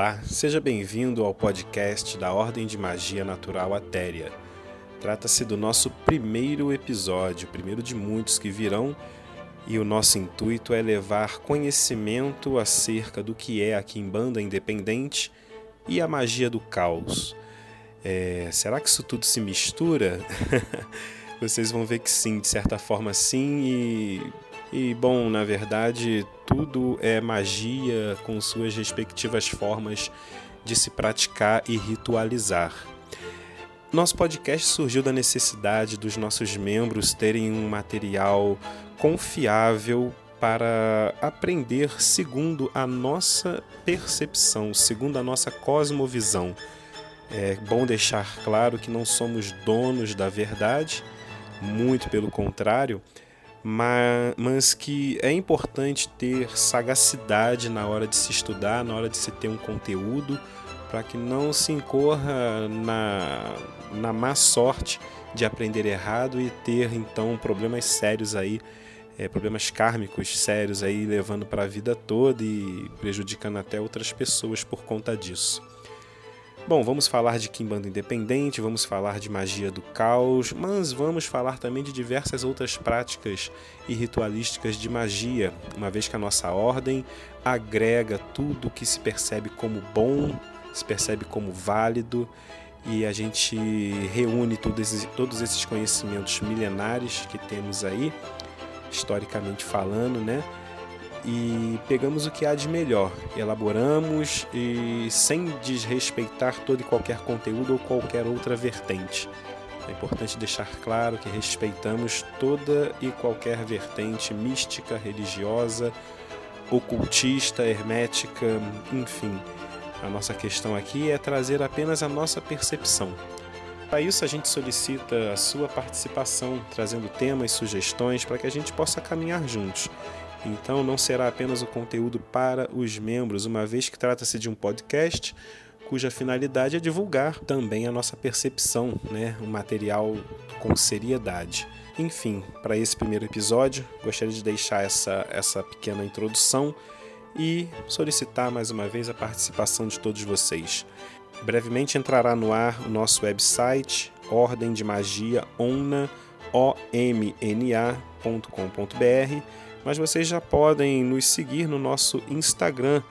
Olá, seja bem-vindo ao podcast da Ordem de Magia Natural Atéria. Trata-se do nosso primeiro episódio, primeiro de muitos que virão, e o nosso intuito é levar conhecimento acerca do que é a Kimbanda independente e a magia do caos. É, será que isso tudo se mistura? Vocês vão ver que sim, de certa forma sim, e e bom, na verdade, tudo é magia com suas respectivas formas de se praticar e ritualizar. Nosso podcast surgiu da necessidade dos nossos membros terem um material confiável para aprender segundo a nossa percepção, segundo a nossa cosmovisão. É bom deixar claro que não somos donos da verdade, muito pelo contrário mas que é importante ter sagacidade na hora de se estudar, na hora de se ter um conteúdo, para que não se incorra na, na má sorte de aprender errado e ter então problemas sérios aí, é, problemas kármicos sérios aí, levando para a vida toda e prejudicando até outras pessoas por conta disso. Bom, vamos falar de Kimbanda independente, vamos falar de magia do caos, mas vamos falar também de diversas outras práticas e ritualísticas de magia, uma vez que a nossa ordem agrega tudo que se percebe como bom, se percebe como válido e a gente reúne todos esses conhecimentos milenares que temos aí, historicamente falando, né? E pegamos o que há de melhor, elaboramos e sem desrespeitar todo e qualquer conteúdo ou qualquer outra vertente. É importante deixar claro que respeitamos toda e qualquer vertente mística, religiosa, ocultista, hermética, enfim. A nossa questão aqui é trazer apenas a nossa percepção. Para isso, a gente solicita a sua participação, trazendo temas, sugestões para que a gente possa caminhar juntos então não será apenas o conteúdo para os membros, uma vez que trata-se de um podcast cuja finalidade é divulgar também a nossa percepção, né, um material com seriedade. Enfim, para esse primeiro episódio, gostaria de deixar essa, essa pequena introdução e solicitar mais uma vez a participação de todos vocês. Brevemente entrará no ar o nosso website Ordem de Magia omna.com.br mas vocês já podem nos seguir no nosso Instagram,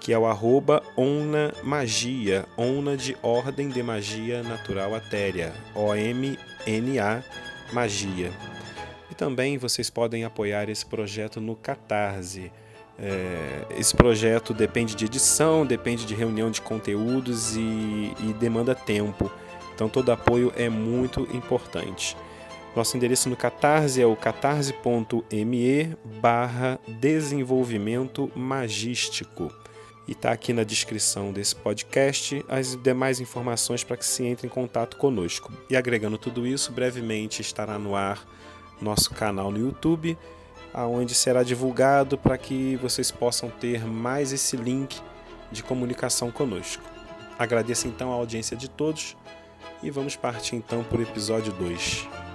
que é o arroba Onna Magia, Onna de Ordem de Magia Natural Atéria, O-M-N-A Magia. E também vocês podem apoiar esse projeto no Catarse. É, esse projeto depende de edição, depende de reunião de conteúdos e, e demanda tempo. Então todo apoio é muito importante. Nosso endereço no Catarse é o catarse.me barra desenvolvimento magístico. E está aqui na descrição desse podcast as demais informações para que se entre em contato conosco. E agregando tudo isso, brevemente estará no ar nosso canal no YouTube, aonde será divulgado para que vocês possam ter mais esse link de comunicação conosco. Agradeço então a audiência de todos e vamos partir então para o episódio 2.